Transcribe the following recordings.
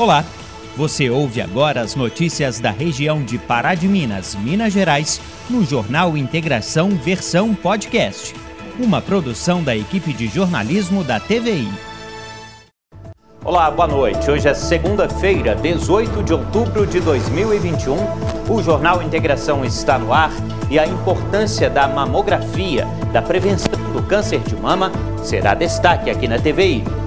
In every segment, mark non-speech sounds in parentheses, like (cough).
Olá, você ouve agora as notícias da região de Pará de Minas, Minas Gerais, no Jornal Integração Versão Podcast, uma produção da equipe de jornalismo da TVI. Olá, boa noite. Hoje é segunda-feira, 18 de outubro de 2021. O Jornal Integração está no ar e a importância da mamografia, da prevenção do câncer de mama, será destaque aqui na TVI.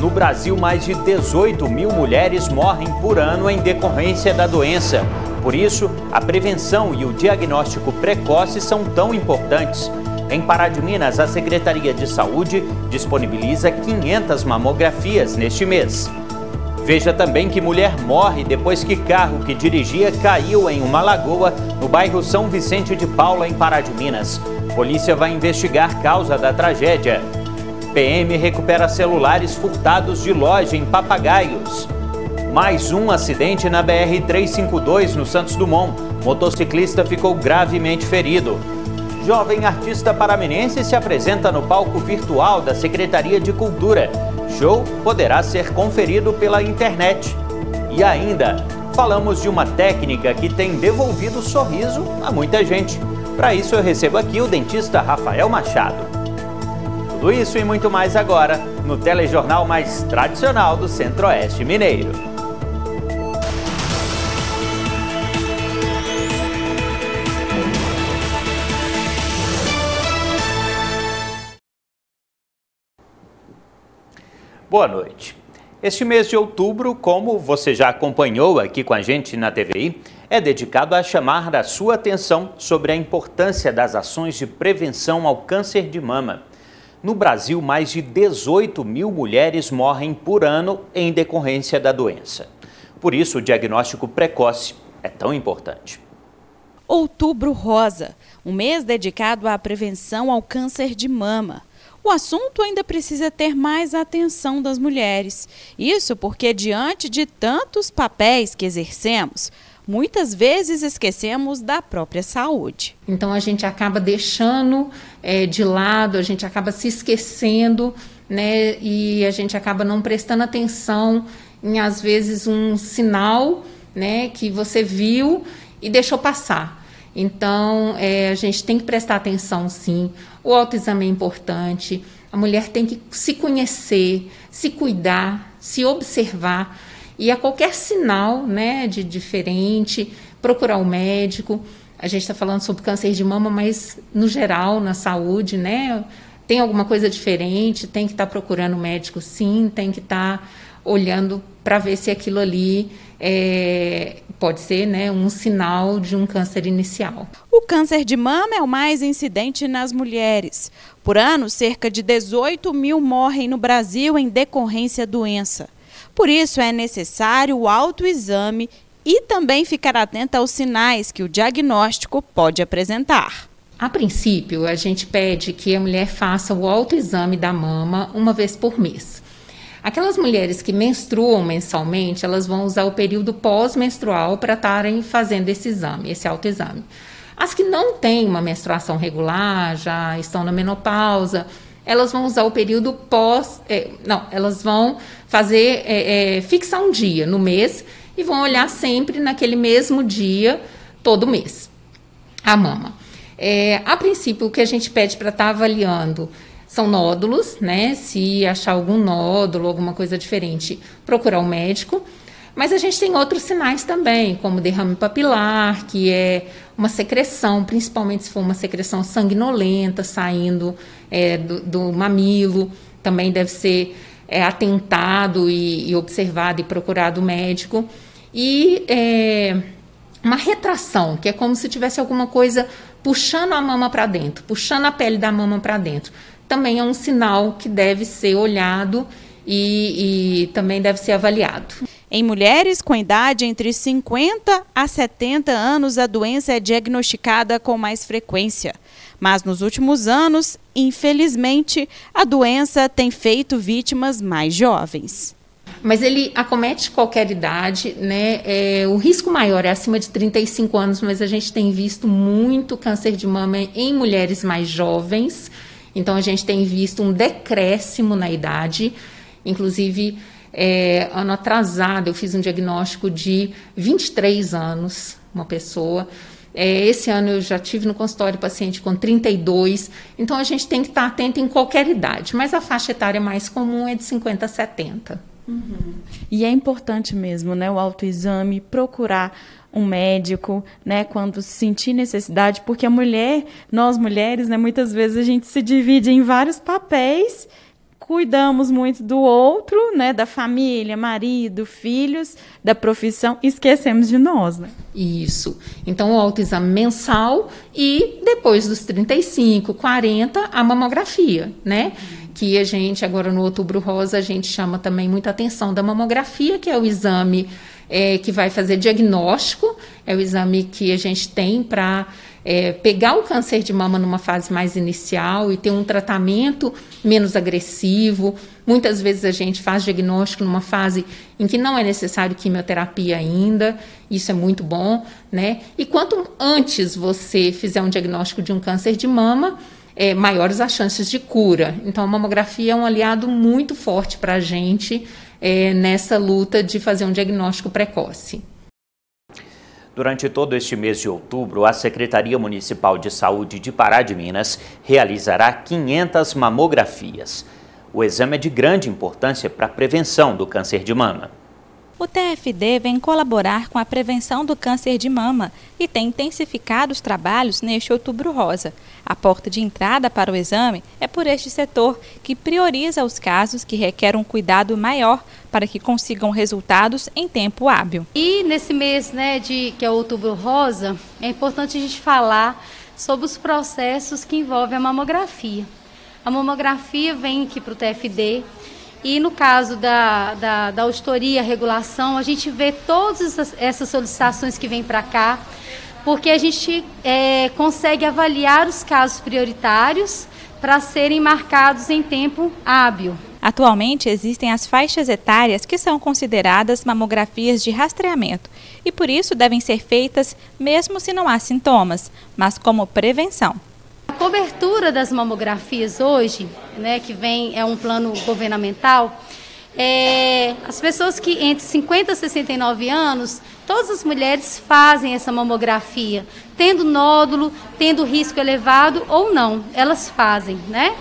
No Brasil, mais de 18 mil mulheres morrem por ano em decorrência da doença. Por isso, a prevenção e o diagnóstico precoce são tão importantes. Em Pará de Minas, a Secretaria de Saúde disponibiliza 500 mamografias neste mês. Veja também que mulher morre depois que carro que dirigia caiu em uma lagoa no bairro São Vicente de Paula, em Pará de Minas. Polícia vai investigar causa da tragédia. PM recupera celulares furtados de loja em Papagaios. Mais um acidente na BR-352 no Santos Dumont. Motociclista ficou gravemente ferido. Jovem artista paraminense se apresenta no palco virtual da Secretaria de Cultura. Show poderá ser conferido pela internet. E ainda, falamos de uma técnica que tem devolvido sorriso a muita gente. Para isso, eu recebo aqui o dentista Rafael Machado. Tudo isso e muito mais agora no telejornal mais tradicional do Centro-Oeste Mineiro. Boa noite. Este mês de outubro, como você já acompanhou aqui com a gente na TVI, é dedicado a chamar a sua atenção sobre a importância das ações de prevenção ao câncer de mama. No Brasil, mais de 18 mil mulheres morrem por ano em decorrência da doença. Por isso, o diagnóstico precoce é tão importante. Outubro Rosa, um mês dedicado à prevenção ao câncer de mama. O assunto ainda precisa ter mais atenção das mulheres. Isso porque, diante de tantos papéis que exercemos, muitas vezes esquecemos da própria saúde. Então a gente acaba deixando é, de lado, a gente acaba se esquecendo, né? E a gente acaba não prestando atenção em às vezes um sinal, né? Que você viu e deixou passar. Então é, a gente tem que prestar atenção, sim. O autoexame é importante. A mulher tem que se conhecer, se cuidar, se observar e a qualquer sinal né, de diferente, procurar o um médico. A gente está falando sobre câncer de mama, mas no geral, na saúde, né? Tem alguma coisa diferente, tem que estar tá procurando o médico sim, tem que estar tá olhando para ver se aquilo ali é, pode ser né, um sinal de um câncer inicial. O câncer de mama é o mais incidente nas mulheres. Por ano, cerca de 18 mil morrem no Brasil em decorrência doença. Por isso, é necessário o autoexame e também ficar atenta aos sinais que o diagnóstico pode apresentar. A princípio, a gente pede que a mulher faça o autoexame da mama uma vez por mês. Aquelas mulheres que menstruam mensalmente, elas vão usar o período pós-menstrual para estarem fazendo esse exame, esse autoexame. As que não têm uma menstruação regular, já estão na menopausa, elas vão usar o período pós. É, não, elas vão fazer, é, é, fixar um dia no mês e vão olhar sempre naquele mesmo dia, todo mês, a mama. É, a princípio, o que a gente pede para estar tá avaliando são nódulos, né? Se achar algum nódulo, alguma coisa diferente, procurar um médico. Mas a gente tem outros sinais também, como derrame papilar, que é uma secreção, principalmente se for uma secreção sanguinolenta saindo é, do, do, mamilo, também deve ser é, atentado e, e, observado e procurado o médico. E é, uma retração, que é como se tivesse alguma coisa puxando a mama para dentro, puxando a pele da mama para dentro. Também é um sinal que deve ser olhado e, e também deve ser avaliado. Em mulheres com idade entre 50 a 70 anos, a doença é diagnosticada com mais frequência. Mas nos últimos anos, infelizmente, a doença tem feito vítimas mais jovens. Mas ele acomete qualquer idade, né? É, o risco maior é acima de 35 anos, mas a gente tem visto muito câncer de mama em mulheres mais jovens. Então a gente tem visto um decréscimo na idade, inclusive É, ano atrasado, eu fiz um diagnóstico de 23 anos, uma pessoa. É, esse ano eu já tive no consultório paciente com 32, então a gente tem que estar atento em qualquer idade, mas a faixa etária mais comum é de 50 a 70. Uhum. E é importante mesmo, né, o autoexame, procurar um médico, né, quando sentir necessidade, porque a mulher, nós mulheres, né, muitas vezes a gente se divide em vários papéis cuidamos muito do outro, né, da família, marido, filhos, da profissão, esquecemos de nós, né? Isso. Então, o autoexame mensal e depois dos 35, 40, a mamografia, né? Que a gente, agora no Outubro Rosa, a gente chama também muita atenção da mamografia, que é o exame é, que vai fazer diagnóstico, é o exame que a gente tem para é, pegar o câncer de mama numa fase mais inicial e ter um tratamento menos agressivo. Muitas vezes a gente faz diagnóstico numa fase em que não é necessário quimioterapia ainda, isso é muito bom, né? E quanto antes você fizer um diagnóstico de um câncer de mama, é, maiores as chances de cura. Então, a mamografia é um aliado muito forte para a gente é, nessa luta de fazer um diagnóstico precoce. Durante todo este mês de outubro, a Secretaria Municipal de Saúde de Pará de Minas realizará 500 mamografias. O exame é de grande importância para a prevenção do câncer de mama. O TFD vem colaborar com a prevenção do câncer de mama e tem intensificado os trabalhos neste Outubro Rosa. A porta de entrada para o exame é por este setor, que prioriza os casos que requerem um cuidado maior para que consigam resultados em tempo hábil. E nesse mês, né, de que é Outubro Rosa, é importante a gente falar sobre os processos que envolvem a mamografia. A mamografia vem aqui para o TFD, e no caso da, da, da auditoria, regulação, a gente vê todas essas solicitações que vêm para cá, porque a gente é, consegue avaliar os casos prioritários para serem marcados em tempo hábil. Atualmente existem as faixas etárias que são consideradas mamografias de rastreamento e por isso devem ser feitas mesmo se não há sintomas, mas como prevenção cobertura das mamografias hoje, né, que vem é um plano governamental, é, as pessoas que entre 50 e 69 anos, todas as mulheres fazem essa mamografia, tendo nódulo, tendo risco elevado ou não, elas fazem, né?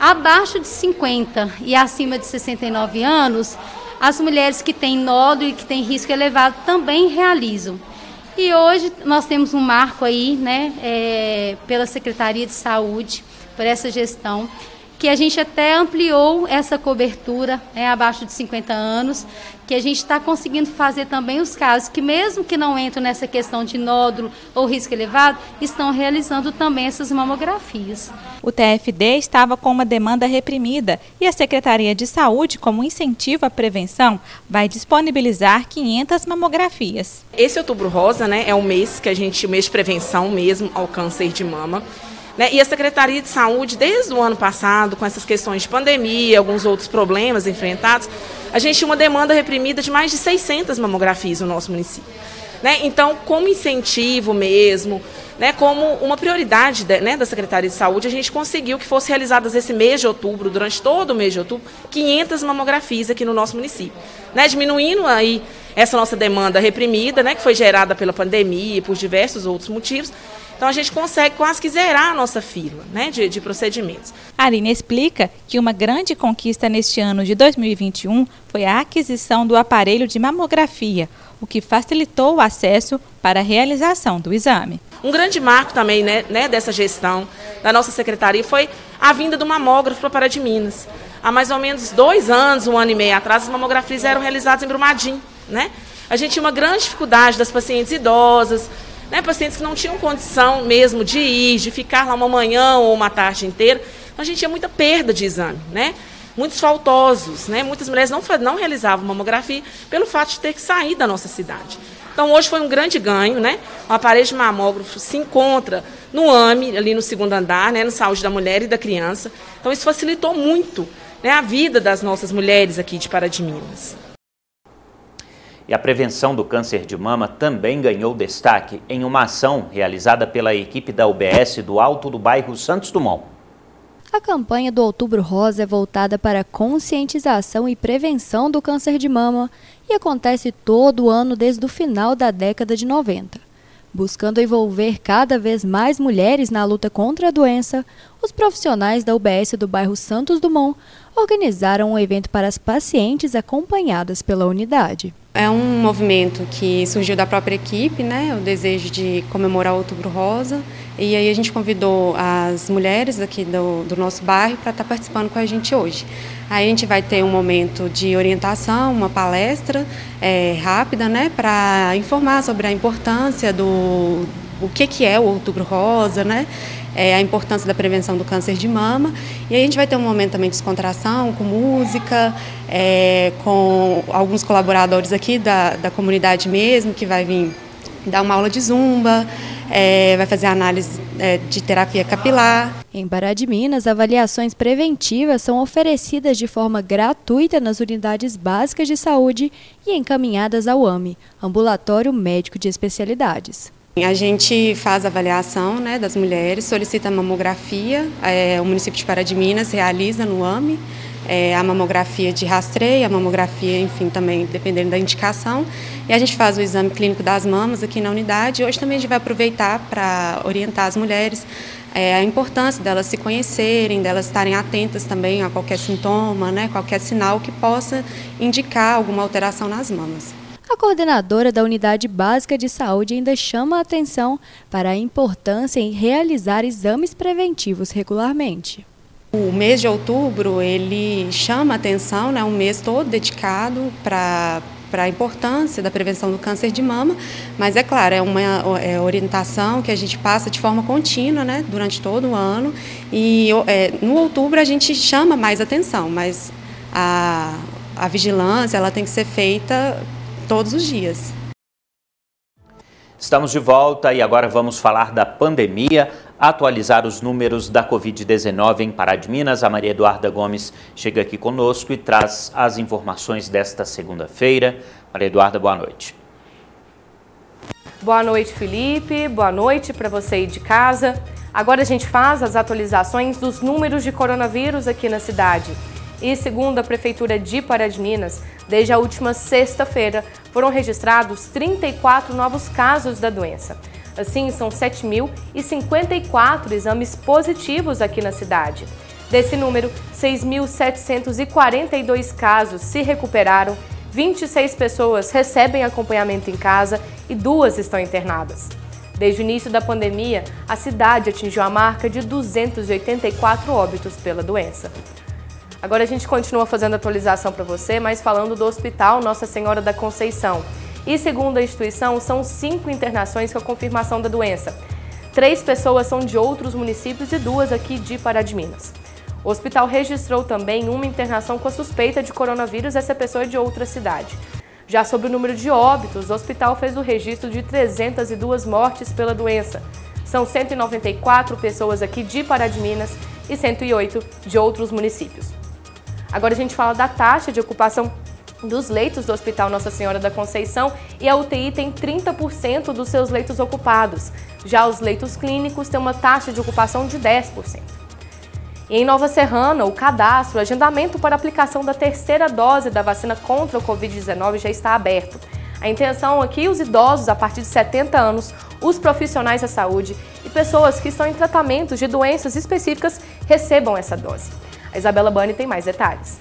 Abaixo de 50 e acima de 69 anos, as mulheres que têm nódulo e que têm risco elevado também realizam. E hoje nós temos um marco aí, né, é, pela Secretaria de Saúde, por essa gestão, que a gente até ampliou essa cobertura né, abaixo de 50 anos, que a gente está conseguindo fazer também os casos que, mesmo que não entram nessa questão de nódulo ou risco elevado, estão realizando também essas mamografias. O TFD estava com uma demanda reprimida e a Secretaria de Saúde, como incentivo à prevenção, vai disponibilizar 500 mamografias. Esse outubro rosa né, é o mês que a gente, o mês de prevenção mesmo ao câncer de mama. Né? E a Secretaria de Saúde, desde o ano passado, com essas questões de pandemia, alguns outros problemas enfrentados, a gente tinha uma demanda reprimida de mais de 600 mamografias no nosso município. Né? Então, como incentivo mesmo, né, como uma prioridade de, da Secretaria de Saúde, a gente conseguiu que fosse realizadas esse mês de outubro, durante todo o mês de outubro, 500 mamografias aqui no nosso município. Diminuindo aí essa nossa demanda reprimida, que foi gerada pela pandemia e por diversos outros motivos, então a gente consegue quase que zerar a nossa fila né, de, de procedimentos. A Aline explica que uma grande conquista neste ano de 2021 foi a aquisição do aparelho de mamografia, o que facilitou o acesso para a realização do exame. Um grande marco também né, né, dessa gestão da nossa secretaria foi a vinda do mamógrafo para Pará de Minas. Há mais ou menos dois anos, um ano e meio atrás, as mamografias eram realizadas em Brumadinho. Né? A gente tinha uma grande dificuldade das pacientes idosas, né, pacientes que não tinham condição mesmo de ir, de ficar lá uma manhã ou uma tarde inteira. Então a gente tinha muita perda de exame, né? Muitos faltosos, né? Muitas mulheres não, não realizavam mamografia pelo fato de ter que sair da nossa cidade. Então hoje foi um grande ganho, né? O aparelho de mamógrafo se encontra no AME, ali no segundo andar, né? No Saúde da Mulher e da Criança. Então isso facilitou muito né, a vida das nossas mulheres aqui de Pará de Minas. E a prevenção do câncer de mama também ganhou destaque em uma ação realizada pela equipe da UBS do Alto do bairro Santos Dumont. A campanha do Outubro Rosa é voltada para a conscientização e prevenção do câncer de mama e acontece todo ano desde o final da década de 90. Buscando envolver cada vez mais mulheres na luta contra a doença, os profissionais da UBS do bairro Santos Dumont organizaram um evento para as pacientes acompanhadas pela unidade. É um movimento que surgiu da própria equipe, né? O desejo de comemorar o Outubro Rosa. E aí a gente convidou as mulheres aqui do, do nosso bairro para estar tá participando com a gente hoje. Aí a gente vai ter um momento de orientação, uma palestra é, rápida, né? Para informar sobre a importância do o que, que é o Outubro Rosa, né? É, a importância da prevenção do câncer de mama. E aí a gente vai ter um momento também de descontração, com música, é, com alguns colaboradores aqui da, da comunidade mesmo, que vai vir dar uma aula de zumba, é, vai fazer análise é, de terapia capilar. Em Pará de Minas, avaliações preventivas são oferecidas de forma gratuita nas unidades básicas de saúde e encaminhadas ao AME, Ambulatório Médico de Especialidades. A gente faz avaliação né, das mulheres, solicita mamografia, é, o município de Pará de Minas realiza no AME é, a mamografia de rastreio, a mamografia, enfim, também dependendo da indicação. E a gente faz o exame clínico das mamas aqui na unidade. Hoje também a gente vai aproveitar para orientar as mulheres é, a importância delas se conhecerem, delas estarem atentas também a qualquer sintoma, né, qualquer sinal que possa indicar alguma alteração nas mamas. A coordenadora da Unidade Básica de Saúde ainda chama a atenção para a importância em realizar exames preventivos regularmente. O mês de outubro ele chama a atenção, né, um mês todo dedicado para para a importância da prevenção do câncer de mama, mas é claro, é uma é orientação que a gente passa de forma contínua, né, durante todo o ano, e é, no outubro a gente chama mais atenção, mas a, a vigilância ela tem que ser feita todos os dias. Estamos de volta e agora vamos falar da pandemia, atualizar os números da Covid-19 em Pará de Minas. A Maria Eduarda Gomes chega aqui conosco e traz as informações desta segunda-feira. Maria Eduarda, boa noite. Boa noite, Felipe. Boa noite para você aí de casa. Agora a gente faz as atualizações dos números de coronavírus aqui na cidade. E segundo a Prefeitura de Pará de Minas, desde a última sexta-feira foram registrados 34 novos casos da doença. Assim, são 7.054 exames positivos aqui na cidade. Desse número, 6.742 casos se recuperaram, 26 pessoas recebem acompanhamento em casa e duas estão internadas. Desde o início da pandemia, a cidade atingiu a marca de 284 óbitos pela doença. Agora a gente continua fazendo atualização para você, mas falando do Hospital Nossa Senhora da Conceição. E segundo a instituição, são cinco internações com a confirmação da doença. Três pessoas são de outros municípios e duas aqui de Pará de Minas. O hospital registrou também uma internação com a suspeita de coronavírus, essa pessoa é de outra cidade. Já sobre o número de óbitos, o hospital fez o registro de 302 mortes pela doença. São 194 pessoas aqui de Pará de Minas e 108 de outros municípios. Agora a gente fala da taxa de ocupação dos leitos do Hospital Nossa Senhora da Conceição e a UTI tem 30% dos seus leitos ocupados. Já os leitos clínicos têm uma taxa de ocupação de 10%. E em Nova Serrana, o cadastro, o agendamento para aplicação da terceira dose da vacina contra o Covid-19 já está aberto. A intenção aqui, os idosos a partir de 70 anos, os profissionais da saúde e pessoas que estão em tratamentos de doenças específicas recebam essa dose. A Isabela Bani tem mais detalhes.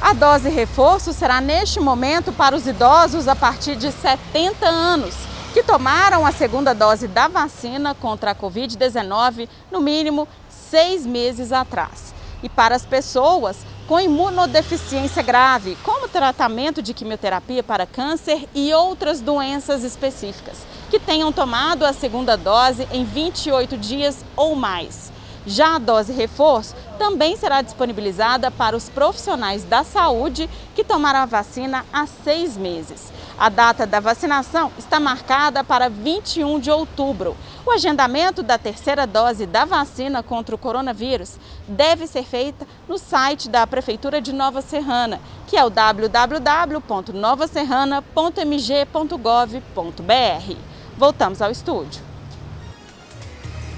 A dose reforço será neste momento para os idosos a partir de 70 anos, que tomaram a segunda dose da vacina contra a Covid-19 no mínimo seis meses atrás. E para as pessoas com imunodeficiência grave, como tratamento de quimioterapia para câncer e outras doenças específicas, que tenham tomado a segunda dose em 28 dias ou mais. Já a dose reforço também será disponibilizada para os profissionais da saúde que tomaram a vacina há seis meses. A data da vacinação está marcada para 21 de outubro. O agendamento da terceira dose da vacina contra o coronavírus deve ser feita no site da Prefeitura de Nova Serrana, que é o www.novaserrana.mg.gov.br. Voltamos ao estúdio.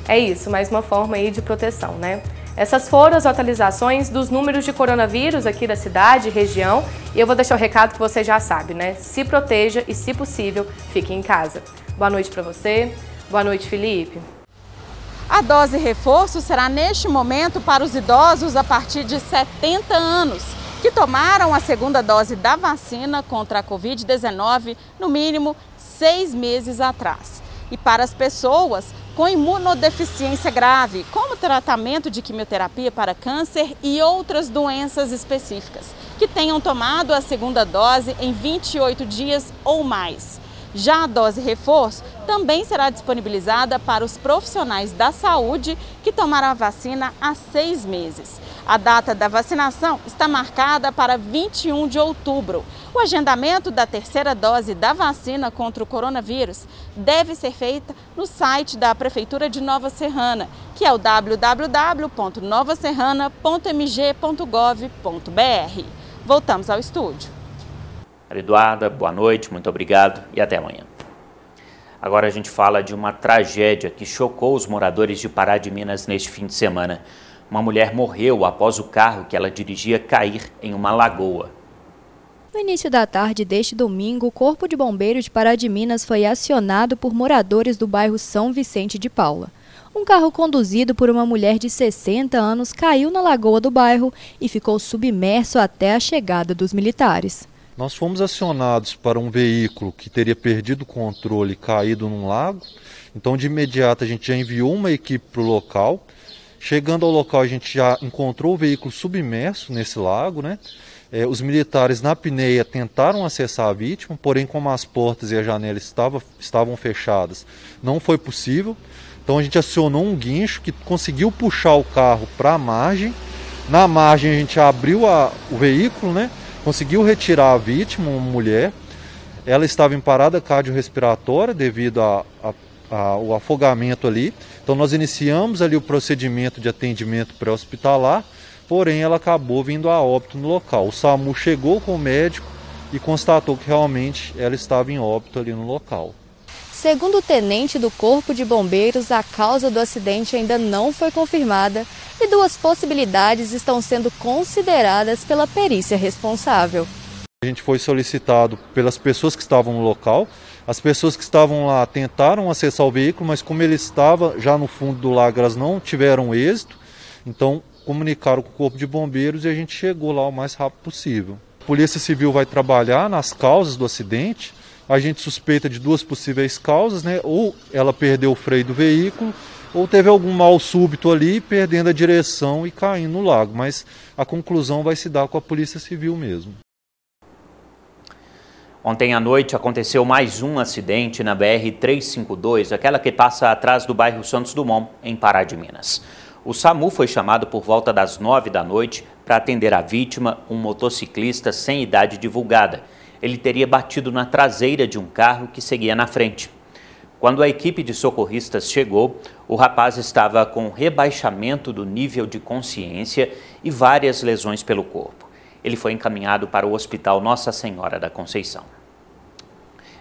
É isso, mais uma forma aí de proteção, né? Essas foram as atualizações dos números de coronavírus aqui da cidade e região. E eu vou deixar o recado que você já sabe, né? Se proteja e, se possível, fique em casa. Boa noite para você. Boa noite, Felipe. A dose reforço será neste momento para os idosos a partir de 70 anos que tomaram a segunda dose da vacina contra a Covid-19 no mínimo seis meses atrás. E para as pessoas com imunodeficiência grave, como tratamento de quimioterapia para câncer e outras doenças específicas, que tenham tomado a segunda dose em 28 dias ou mais. Já a dose reforço também será disponibilizada para os profissionais da saúde que tomaram a vacina há seis meses. A data da vacinação está marcada para 21 de outubro. O agendamento da terceira dose da vacina contra o coronavírus deve ser feita no site da Prefeitura de Nova Serrana, que é o www.novaserrana.mg.gov.br. Voltamos ao estúdio. Eduarda, boa noite, muito obrigado e até amanhã. Agora a gente fala de uma tragédia que chocou os moradores de Pará de Minas neste fim de semana. Uma mulher morreu após o carro que ela dirigia cair em uma lagoa. No início da tarde deste domingo, o Corpo de Bombeiros de Pará de Minas foi acionado por moradores do bairro São Vicente de Paula. Um carro conduzido por uma mulher de 60 anos caiu na lagoa do bairro e ficou submerso até a chegada dos militares. Nós fomos acionados para um veículo que teria perdido o controle e caído num lago. Então, de imediato, a gente já enviou uma equipe para o local. Chegando ao local, a gente já encontrou o veículo submerso nesse lago. Né? É, os militares na pneia tentaram acessar a vítima, porém, como as portas e a janela estava, estavam fechadas, não foi possível. Então, a gente acionou um guincho que conseguiu puxar o carro para a margem. Na margem, a gente abriu a, o veículo, né? conseguiu retirar a vítima, uma mulher. Ela estava em parada cardiorrespiratória devido ao afogamento ali. Então nós iniciamos ali o procedimento de atendimento pré-hospitalar, porém ela acabou vindo a óbito no local. O SAMU chegou com o médico e constatou que realmente ela estava em óbito ali no local. Segundo o tenente do Corpo de Bombeiros, a causa do acidente ainda não foi confirmada e duas possibilidades estão sendo consideradas pela perícia responsável. A gente foi solicitado pelas pessoas que estavam no local. As pessoas que estavam lá tentaram acessar o veículo, mas como ele estava já no fundo do lago, elas não tiveram êxito. Então comunicaram com o corpo de bombeiros e a gente chegou lá o mais rápido possível. A Polícia Civil vai trabalhar nas causas do acidente. A gente suspeita de duas possíveis causas, né? Ou ela perdeu o freio do veículo, ou teve algum mal súbito ali, perdendo a direção e caindo no lago. Mas a conclusão vai se dar com a Polícia Civil mesmo. Ontem à noite aconteceu mais um acidente na BR-352, aquela que passa atrás do bairro Santos Dumont, em Pará de Minas. O SAMU foi chamado por volta das nove da noite para atender a vítima, um motociclista sem idade divulgada. Ele teria batido na traseira de um carro que seguia na frente. Quando a equipe de socorristas chegou, o rapaz estava com rebaixamento do nível de consciência e várias lesões pelo corpo. Ele foi encaminhado para o Hospital Nossa Senhora da Conceição.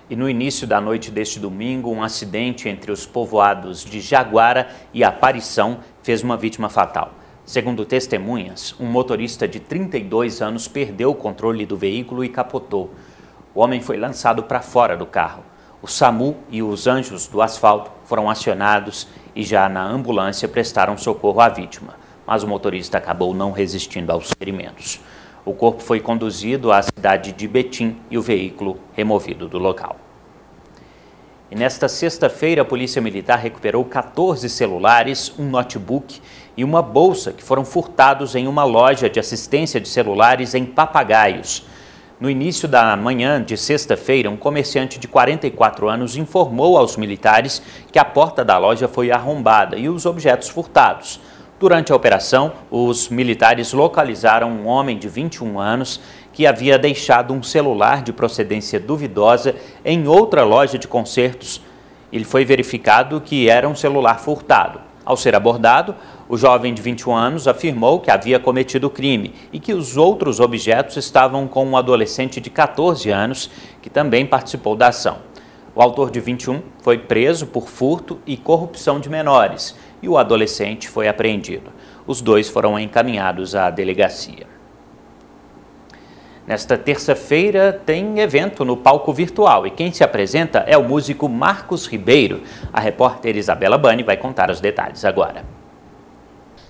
E no início da noite deste domingo, um acidente entre os povoados de Jaguara e Aparição fez uma vítima fatal. Segundo testemunhas, um motorista de 32 anos perdeu o controle do veículo e capotou. O homem foi lançado para fora do carro. O SAMU e os anjos do asfalto foram acionados e já na ambulância prestaram socorro à vítima, mas o motorista acabou não resistindo aos ferimentos. O corpo foi conduzido à cidade de Betim e o veículo removido do local. E nesta sexta-feira, a Polícia Militar recuperou 14 celulares, um notebook e uma bolsa que foram furtados em uma loja de assistência de celulares em Papagaios. No início da manhã de sexta-feira, um comerciante de 44 anos informou aos militares que a porta da loja foi arrombada e os objetos furtados. Durante a operação, os militares localizaram um homem de 21 anos que havia deixado um celular de procedência duvidosa em outra loja de concertos. Ele foi verificado que era um celular furtado. Ao ser abordado, o jovem de 21 anos afirmou que havia cometido o crime e que os outros objetos estavam com um adolescente de 14 anos que também participou da ação. O autor de 21 foi preso por furto e corrupção de menores e o adolescente foi apreendido. Os dois foram encaminhados à delegacia. Nesta terça-feira tem evento no palco virtual e quem se apresenta é o músico Marcos Ribeiro. A repórter Isabela Bani vai contar os detalhes agora.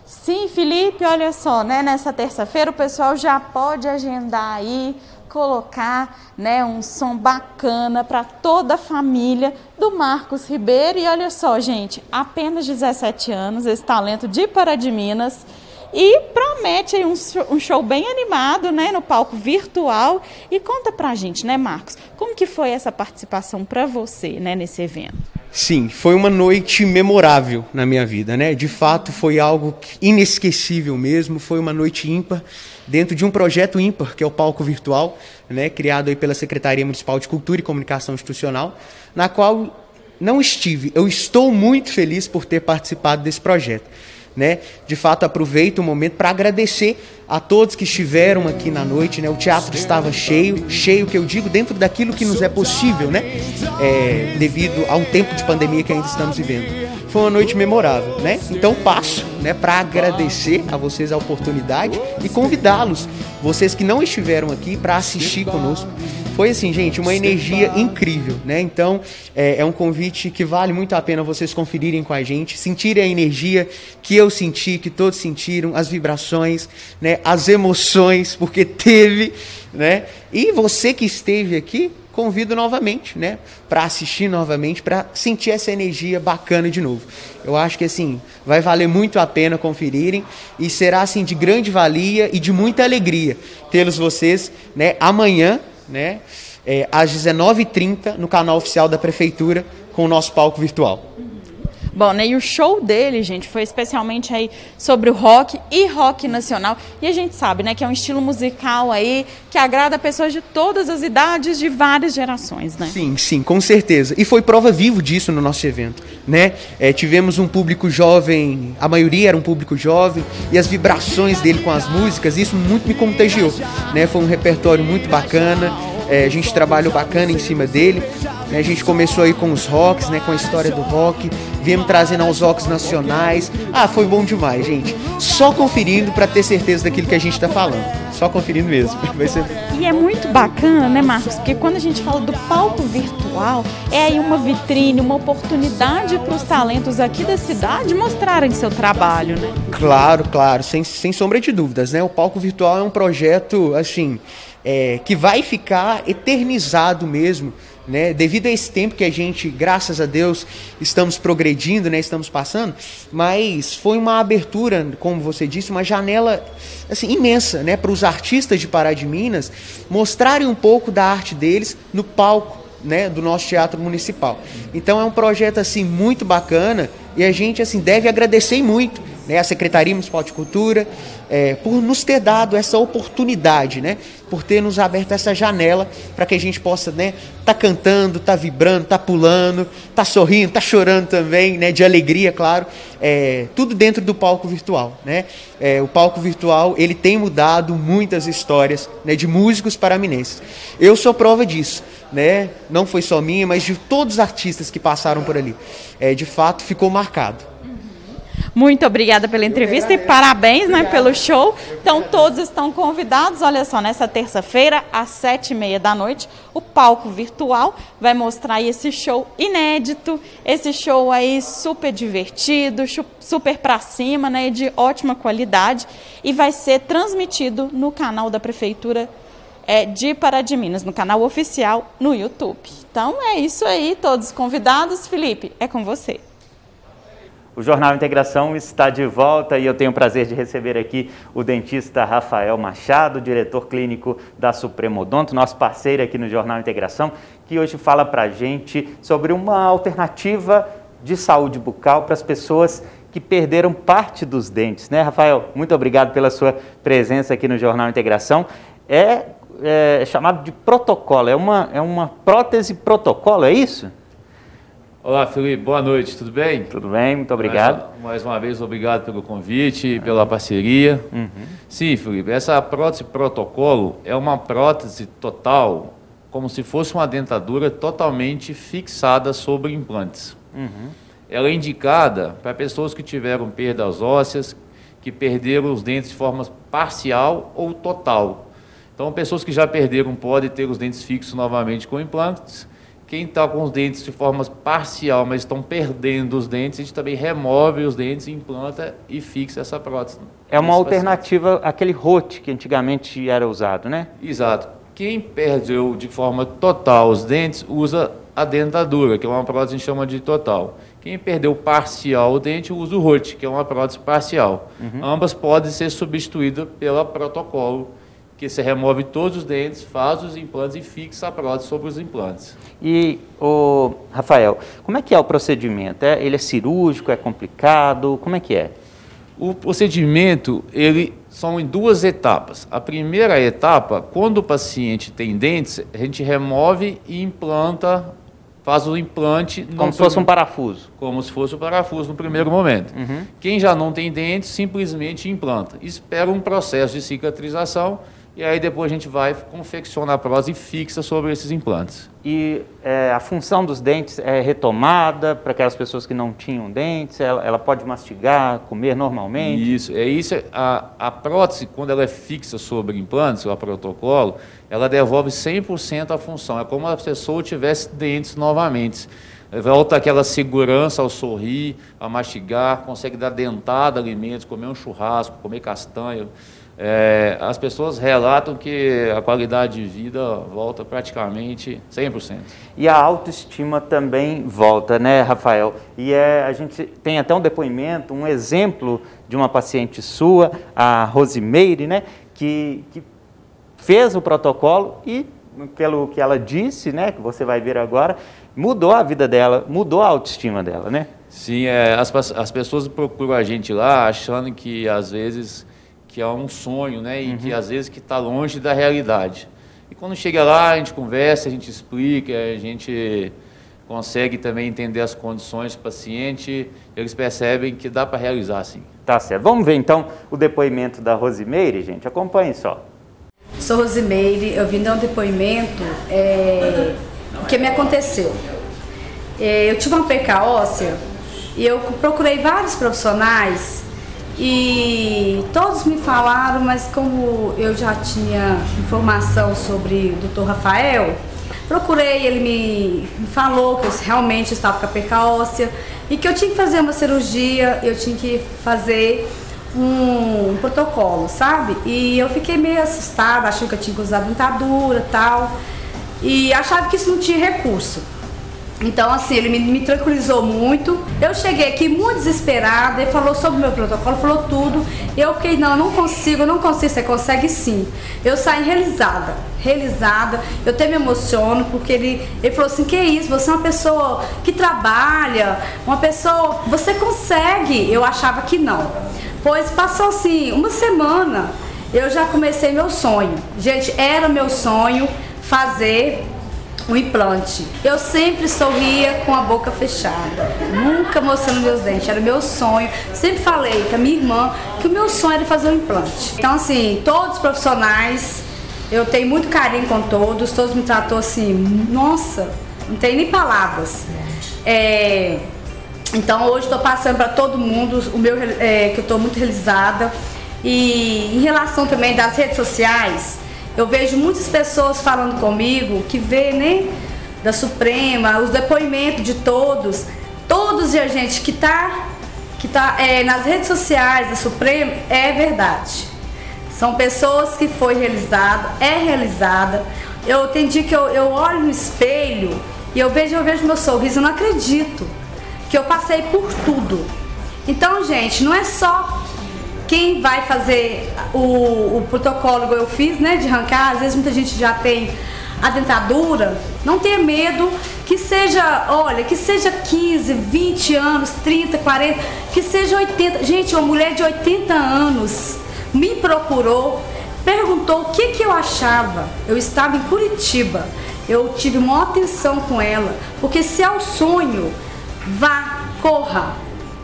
Sim, Felipe, olha só, né? Nessa terça-feira o pessoal já pode agendar aí, colocar, né, um som bacana para toda a família do Marcos Ribeiro. E olha só, gente, apenas 17 anos, esse talento de Pará de Minas e promete um show, um show bem animado, né, no palco virtual. E conta pra gente, né, Marcos, como que foi essa participação para você, né, nesse evento? Sim, foi uma noite memorável na minha vida, né? De fato, foi algo inesquecível mesmo, foi uma noite ímpar dentro de um projeto ímpar, que é o Palco Virtual, né, criado aí pela Secretaria Municipal de Cultura e Comunicação Institucional, na qual não estive. Eu estou muito feliz por ter participado desse projeto né? De fato, aproveito o momento para agradecer a todos que estiveram aqui na noite, né? O teatro estava cheio, cheio que eu digo dentro daquilo que nos é possível, né? É, devido a um tempo de pandemia que ainda estamos vivendo. Foi uma noite memorável, né? Então passo, né, para agradecer a vocês a oportunidade e convidá-los, vocês que não estiveram aqui, para assistir conosco foi assim, gente, uma energia incrível, né? Então, é, é, um convite que vale muito a pena vocês conferirem com a gente, sentirem a energia que eu senti, que todos sentiram, as vibrações, né? As emoções, porque (laughs) teve, né? E você que esteve aqui, convido novamente, né, para assistir novamente, para sentir essa energia bacana de novo. Eu acho que assim, vai valer muito a pena conferirem e será assim de grande valia e de muita alegria tê-los vocês, né, amanhã né, é, às 19h30 no canal oficial da Prefeitura com o nosso palco virtual. Bom, né, e o show dele, gente, foi especialmente aí sobre o rock e rock nacional. E a gente sabe, né, que é um estilo musical aí que agrada pessoas de todas as idades, de várias gerações, né? Sim, sim, com certeza. E foi prova vivo disso no nosso evento, né? É, tivemos um público jovem, a maioria era um público jovem, e as vibrações dele com as músicas, isso muito me contagiou, né? Foi um repertório muito bacana. É, a gente trabalhou bacana em cima dele. A gente começou aí com os rocks, né, com a história do rock, viemos trazendo aos rocks nacionais. Ah, foi bom demais, gente. Só conferindo para ter certeza daquilo que a gente está falando. Só conferindo mesmo. (laughs) Vai ser... E é muito bacana, né, Marcos? Porque quando a gente fala do palco virtual, é aí uma vitrine, uma oportunidade para os talentos aqui da cidade mostrarem seu trabalho, né? Claro, claro, sem, sem sombra de dúvidas, né? O palco virtual é um projeto, assim, é, que vai ficar eternizado mesmo né? Devido a esse tempo que a gente, graças a Deus, estamos progredindo, né? Estamos passando, mas foi uma abertura, como você disse, uma janela assim imensa, né? Para os artistas de Pará de Minas mostrarem um pouco da arte deles no palco, né? Do nosso teatro municipal. Então é um projeto assim muito bacana e a gente assim deve agradecer muito né, a Secretaria Municipal de Cultura, é, por nos ter dado essa oportunidade, né, por ter nos aberto essa janela para que a gente possa né, tá cantando, tá vibrando, tá pulando, tá sorrindo, tá chorando também, né, de alegria, claro, é, tudo dentro do palco virtual, né? É, o palco virtual ele tem mudado muitas histórias né, de músicos paraminenses. Eu sou prova disso, né? Não foi só minha, mas de todos os artistas que passaram por ali. É, de fato, ficou marcado. Muito obrigada pela entrevista e parabéns né, pelo show. Então, todos estão convidados. Olha só, nessa terça-feira, às sete e meia da noite, o palco virtual vai mostrar esse show inédito, esse show aí super divertido, super pra cima, né, de ótima qualidade e vai ser transmitido no canal da Prefeitura é, de Pará de Minas, no canal oficial no YouTube. Então é isso aí, todos convidados. Felipe, é com você. O Jornal Integração está de volta e eu tenho o prazer de receber aqui o dentista Rafael Machado, diretor clínico da Supremo Odonto, nosso parceiro aqui no Jornal Integração, que hoje fala para a gente sobre uma alternativa de saúde bucal para as pessoas que perderam parte dos dentes, né, Rafael? Muito obrigado pela sua presença aqui no Jornal Integração. É, é chamado de protocolo, é uma, é uma prótese protocolo, é isso? Olá, Felipe, boa noite, tudo bem? Tudo bem, muito obrigado. Mais, mais uma vez, obrigado pelo convite e pela parceria. Uhum. Sim, Felipe, essa prótese protocolo é uma prótese total, como se fosse uma dentadura totalmente fixada sobre implantes. Uhum. Ela é indicada para pessoas que tiveram perdas ósseas, que perderam os dentes de forma parcial ou total. Então, pessoas que já perderam podem ter os dentes fixos novamente com implantes. Quem está com os dentes de forma parcial, mas estão perdendo os dentes, a gente também remove os dentes, implanta e fixa essa prótese. É uma alternativa àquele rote que antigamente era usado, né? Exato. Quem perdeu de forma total os dentes usa a dentadura, que é uma prótese que a gente chama de total. Quem perdeu parcial o dente usa o rote, que é uma prótese parcial. Uhum. Ambas podem ser substituídas pelo protocolo, que você remove todos os dentes, faz os implantes e fixa a prótese sobre os implantes. E, o Rafael, como é que é o procedimento? É, ele é cirúrgico, é complicado? Como é que é? O procedimento, ele são em duas etapas. A primeira etapa, quando o paciente tem dentes, a gente remove e implanta, faz o implante. Como se fosse um parafuso. Como se fosse um parafuso no primeiro momento. Uhum. Quem já não tem dentes, simplesmente implanta. Espera um processo de cicatrização e aí depois a gente vai confeccionar a prótese fixa sobre esses implantes. E é, a função dos dentes é retomada para aquelas pessoas que não tinham dentes? Ela, ela, pode mastigar, comer normalmente? Isso, é isso. A, a prótese, quando ela é fixa sobre implantes, o protocolo, ela devolve 100% a função. É como se a pessoa tivesse dentes novamente. Volta aquela segurança ao sorrir, a mastigar, consegue dar dentada alimentos, comer um churrasco, comer castanha é, as pessoas relatam que a qualidade de vida volta praticamente 100%. E a autoestima também volta, né, Rafael? E é, a gente tem até um depoimento, um exemplo de uma paciente sua, a Rosimeire, né, que, que fez o protocolo e, pelo que ela disse, né, que você vai ver agora, mudou a vida dela, mudou a autoestima dela, né? Sim, é, as, as pessoas procuram a gente lá achando que às vezes que é um sonho, né? E uhum. que às vezes que está longe da realidade. E quando chega lá, a gente conversa, a gente explica, a gente consegue também entender as condições do paciente, eles percebem que dá para realizar sim. Tá certo. Vamos ver então o depoimento da Rosimeire, gente. Acompanhe só. Sou Rosimeire, eu vim dar um depoimento é, o que me aconteceu. É, eu tive uma perca óssea e eu procurei vários profissionais e todos me falaram, mas como eu já tinha informação sobre o Dr. Rafael, procurei, ele me, me falou que eu realmente estava com a perca óssea e que eu tinha que fazer uma cirurgia, eu tinha que fazer um, um protocolo, sabe? E eu fiquei meio assustada, achando que eu tinha que usar dentadura e tal, e achava que isso não tinha recurso. Então, assim, ele me, me, tranquilizou muito. Eu cheguei aqui muito desesperada, ele falou sobre o meu protocolo, falou tudo. Eu fiquei, não, não consigo, não consigo. Você consegue sim. Eu saí realizada, realizada. Eu até me emociono, porque ele, ele falou assim: que isso, você é uma pessoa que trabalha, uma pessoa. Você consegue. Eu achava que não. Pois passou assim, uma semana, eu já comecei meu sonho. Gente, era meu sonho fazer um implante. Eu sempre sorria com a boca fechada, nunca mostrando meus dentes, era meu sonho. Sempre falei com a minha irmã que o meu sonho era fazer um implante. Então, assim, todos os profissionais, eu tenho muito carinho com todos, todos me tratou assim, nossa, não tem nem palavras. É, então, hoje estou passando para todo mundo o meu, é, que eu estou muito realizada. E em relação também das redes sociais, eu vejo muitas pessoas falando comigo que vê, né, da Suprema, os depoimentos de todos, todos e a gente que está que tá, é, nas redes sociais da Suprema, é verdade. São pessoas que foi realizado, é realizada. Eu entendi que eu, eu olho no espelho e eu vejo, eu vejo meu sorriso, eu não acredito que eu passei por tudo. Então, gente, não é só quem vai fazer o, o protocolo que eu fiz, né, de arrancar, às vezes muita gente já tem a dentadura, não tenha medo que seja, olha, que seja 15, 20 anos, 30, 40, que seja 80. Gente, uma mulher de 80 anos me procurou, perguntou o que, que eu achava. Eu estava em Curitiba, eu tive uma atenção com ela, porque se é o sonho, vá, corra.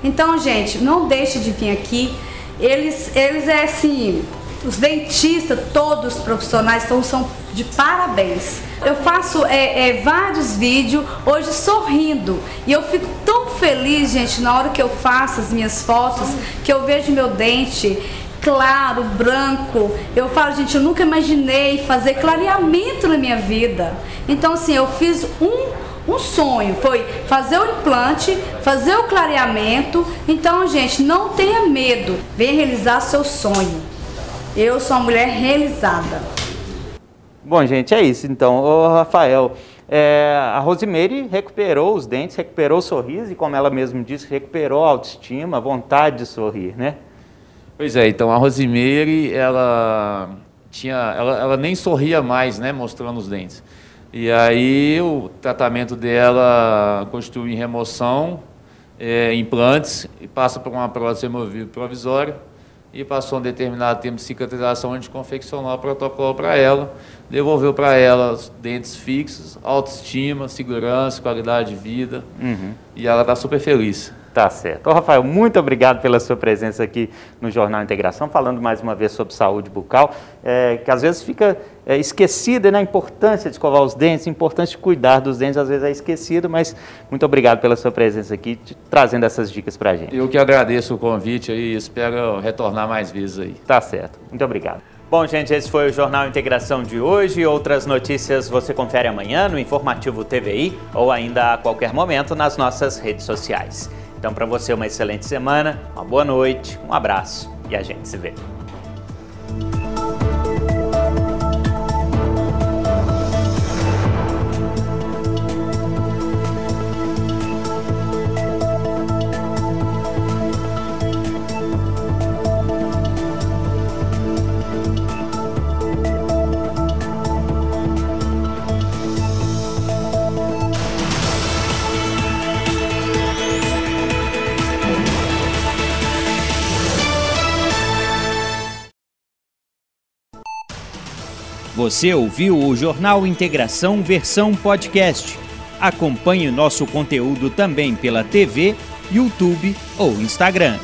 Então, gente, não deixe de vir aqui eles, eles é assim, os dentistas, todos os profissionais, então são de parabéns. Eu faço é, é, vários vídeos hoje sorrindo e eu fico tão feliz, gente, na hora que eu faço as minhas fotos, que eu vejo meu dente claro, branco. Eu falo, gente, eu nunca imaginei fazer clareamento na minha vida. Então, assim, eu fiz um um sonho, foi fazer o implante, fazer o clareamento. Então, gente, não tenha medo, venha realizar seu sonho. Eu sou uma mulher realizada. Bom, gente, é isso. Então, Ô, Rafael, é, a Rosemary recuperou os dentes, recuperou o sorriso e, como ela mesma disse, recuperou a autoestima, a vontade de sorrir, né? Pois é, então a Rosemary, ela tinha, ela, ela nem sorria mais, né, mostrando os dentes. E aí o tratamento dela constitui em remoção, é, implantes, e passa por uma prótese removível provisória, e passou um determinado tempo de cicatrização, a gente confeccionou o protocolo para ela, devolveu para ela dentes fixos, autoestima, segurança, qualidade de vida, uhum. e ela está super feliz. Tá certo. Ô, Rafael, muito obrigado pela sua presença aqui no Jornal Integração, falando mais uma vez sobre saúde bucal, é, que às vezes fica é, esquecida, né? A importância de escovar os dentes, a importância de cuidar dos dentes, às vezes é esquecido, mas muito obrigado pela sua presença aqui, te, trazendo essas dicas para a gente. Eu que agradeço o convite e espero retornar mais vezes aí. Tá certo. Muito obrigado. Bom, gente, esse foi o Jornal Integração de hoje. Outras notícias você confere amanhã no Informativo TVI ou ainda a qualquer momento nas nossas redes sociais. Então, para você, uma excelente semana, uma boa noite, um abraço e a gente se vê. Você ouviu o Jornal Integração versão podcast. Acompanhe nosso conteúdo também pela TV, YouTube ou Instagram.